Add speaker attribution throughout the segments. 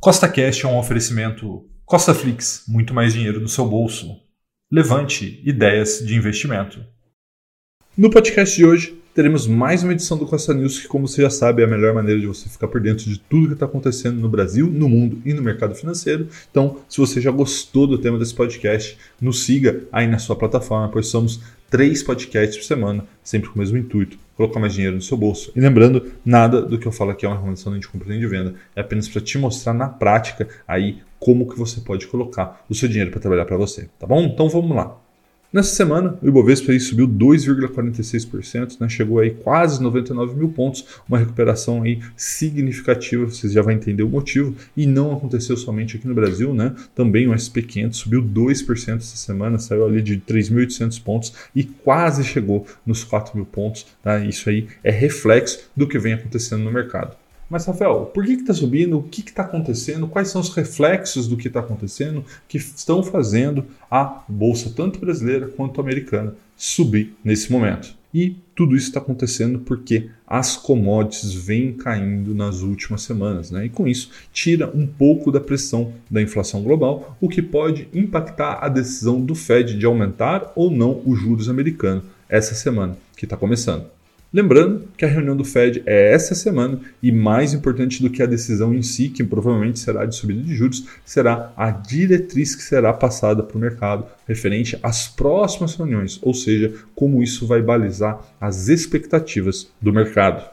Speaker 1: Costa Cash é um oferecimento Costa Flix, muito mais dinheiro no seu bolso. Levante ideias de investimento. No podcast de hoje, teremos mais uma edição do Costa News, que, como você já sabe, é a melhor maneira de você ficar por dentro de tudo que está acontecendo no Brasil, no mundo e no mercado financeiro. Então, se você já gostou do tema desse podcast, nos siga aí na sua plataforma, pois somos três podcasts por semana, sempre com o mesmo intuito, colocar mais dinheiro no seu bolso. E lembrando, nada do que eu falo aqui é uma recomendação de compra nem de venda, é apenas para te mostrar na prática aí como que você pode colocar o seu dinheiro para trabalhar para você, tá bom? Então vamos lá. Nessa semana, o Ibovespa aí subiu 2,46%, né? chegou aí quase 99 mil pontos, uma recuperação aí significativa, vocês já vão entender o motivo, e não aconteceu somente aqui no Brasil, né? também o SP500 subiu 2% essa semana, saiu ali de 3.800 pontos e quase chegou nos 4 mil pontos, tá? isso aí é reflexo do que vem acontecendo no mercado. Mas, Rafael, por que está subindo? O que está acontecendo? Quais são os reflexos do que está acontecendo que estão fazendo a bolsa, tanto brasileira quanto americana, subir nesse momento? E tudo isso está acontecendo porque as commodities vêm caindo nas últimas semanas, né? E com isso tira um pouco da pressão da inflação global, o que pode impactar a decisão do Fed de aumentar ou não os juros americanos essa semana que está começando. Lembrando que a reunião do Fed é essa semana e mais importante do que a decisão em si, que provavelmente será de subida de juros, será a diretriz que será passada para o mercado referente às próximas reuniões, ou seja, como isso vai balizar as expectativas do mercado.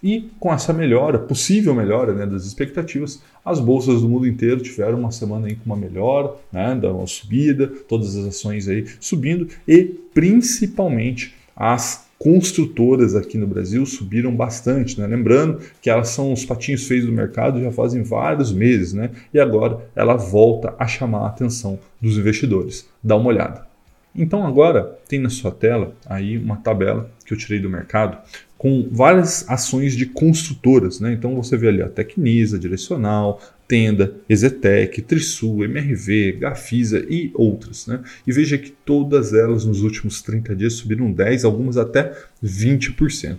Speaker 1: E com essa melhora, possível melhora né, das expectativas, as bolsas do mundo inteiro tiveram uma semana aí com uma melhora, né, uma subida, todas as ações aí subindo e principalmente as construtoras aqui no Brasil subiram bastante, né? Lembrando que elas são os patinhos feios do mercado já fazem vários meses, né? E agora ela volta a chamar a atenção dos investidores. Dá uma olhada. Então agora tem na sua tela aí uma tabela que eu tirei do mercado com várias ações de construtoras, né? Então você vê ali a Tecnisa, Direcional, Tenda, Exetec, Trisul, MRV, Gafisa e outras. Né? E veja que todas elas nos últimos 30 dias subiram 10, algumas até 20%.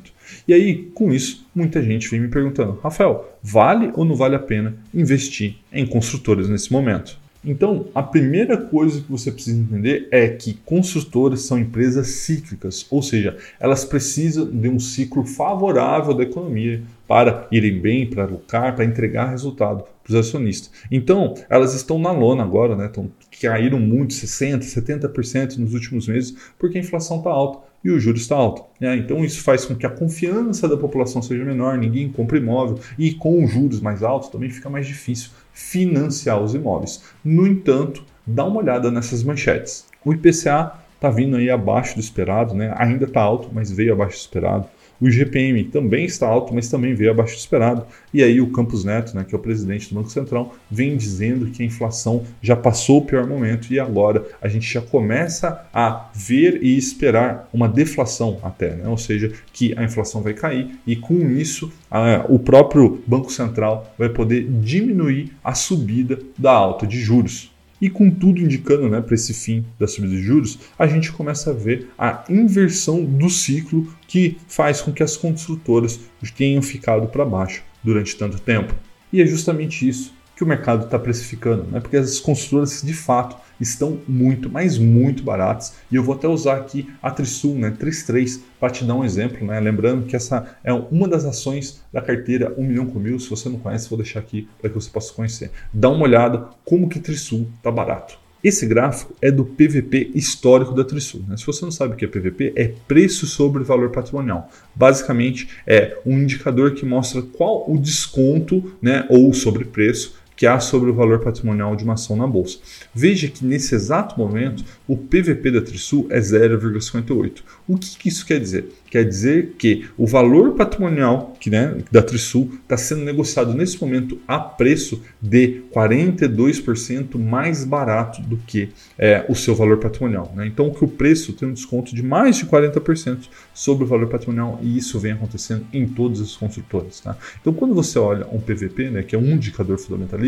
Speaker 1: E aí, com isso, muita gente vem me perguntando: Rafael, vale ou não vale a pena investir em construtoras nesse momento? Então, a primeira coisa que você precisa entender é que construtoras são empresas cíclicas, ou seja, elas precisam de um ciclo favorável da economia para irem bem, para lucrar, para entregar resultado para os acionistas. Então, elas estão na lona agora, né? Então, caíram muito, 60%, 70% nos últimos meses, porque a inflação está alta e o juros está alto. Né? Então isso faz com que a confiança da população seja menor, ninguém compra imóvel e com os juros mais altos também fica mais difícil financiar os imóveis. No entanto, dá uma olhada nessas manchetes. O IPCA está vindo aí abaixo do esperado, né? ainda está alto, mas veio abaixo do esperado. O IGPM também está alto, mas também veio abaixo do esperado. E aí o Campos Neto, né, que é o presidente do Banco Central, vem dizendo que a inflação já passou o pior momento e agora a gente já começa a ver e esperar uma deflação até, né? ou seja, que a inflação vai cair e com isso a, o próprio Banco Central vai poder diminuir a subida da alta de juros. E com tudo indicando né, para esse fim da subida de juros, a gente começa a ver a inversão do ciclo que faz com que as construtoras tenham ficado para baixo durante tanto tempo. E é justamente isso que o mercado está precificando, né? porque as construtoras de fato estão muito, mas muito baratas. E eu vou até usar aqui a Trisul, né, 33, para te dar um exemplo. Né? Lembrando que essa é uma das ações da carteira 1 milhão com mil. Se você não conhece, vou deixar aqui para que você possa conhecer. Dá uma olhada como que Trisul está barato. Esse gráfico é do PVP histórico da Trisul. Né? Se você não sabe o que é PVP, é preço sobre valor patrimonial. Basicamente, é um indicador que mostra qual o desconto né, ou sobrepreço que há sobre o valor patrimonial de uma ação na bolsa. Veja que nesse exato momento o PVP da Trisul é 0,58. O que, que isso quer dizer? Quer dizer que o valor patrimonial que, né, da Trisul está sendo negociado nesse momento a preço de 42% mais barato do que é, o seu valor patrimonial. Né? Então, que o preço tem um desconto de mais de 40% sobre o valor patrimonial e isso vem acontecendo em todas as construtoras. Tá? Então, quando você olha um PVP, né, que é um indicador fundamentalista,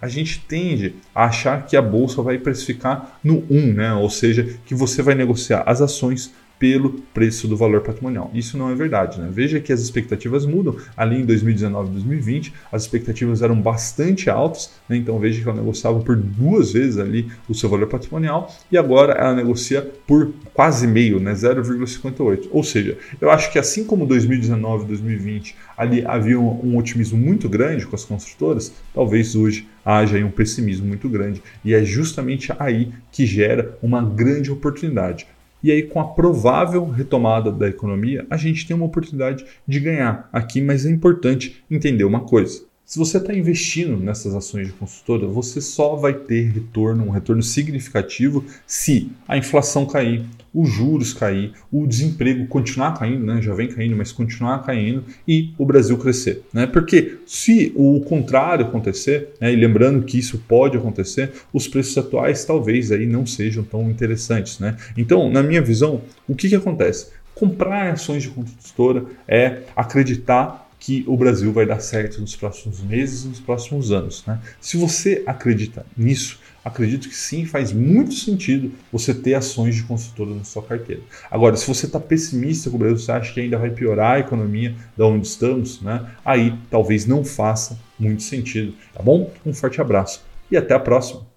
Speaker 1: a gente tende a achar que a bolsa vai precificar no 1, né? ou seja, que você vai negociar as ações pelo preço do valor patrimonial. Isso não é verdade. Né? Veja que as expectativas mudam. Ali em 2019 e 2020, as expectativas eram bastante altas, né? então veja que ela negociava por duas vezes ali o seu valor patrimonial e agora ela negocia por quase meio, né? 0,58. Ou seja, eu acho que assim como 2019 e 2020 ali havia um, um otimismo muito grande com as construtoras, talvez hoje haja um pessimismo muito grande. E é justamente aí que gera uma grande oportunidade. E aí, com a provável retomada da economia, a gente tem uma oportunidade de ganhar aqui, mas é importante entender uma coisa. Se você está investindo nessas ações de consultora, você só vai ter retorno, um retorno significativo, se a inflação cair, os juros cair, o desemprego continuar caindo, né? já vem caindo, mas continuar caindo e o Brasil crescer. Né? Porque se o contrário acontecer, né? e lembrando que isso pode acontecer, os preços atuais talvez aí não sejam tão interessantes. Né? Então, na minha visão, o que, que acontece? Comprar ações de consultora é acreditar que o Brasil vai dar certo nos próximos meses, nos próximos anos. Né? Se você acredita nisso, acredito que sim, faz muito sentido você ter ações de consultora na sua carteira. Agora, se você está pessimista com o Brasil, você acha que ainda vai piorar a economia da onde estamos, né? aí talvez não faça muito sentido. Tá bom? Um forte abraço e até a próxima.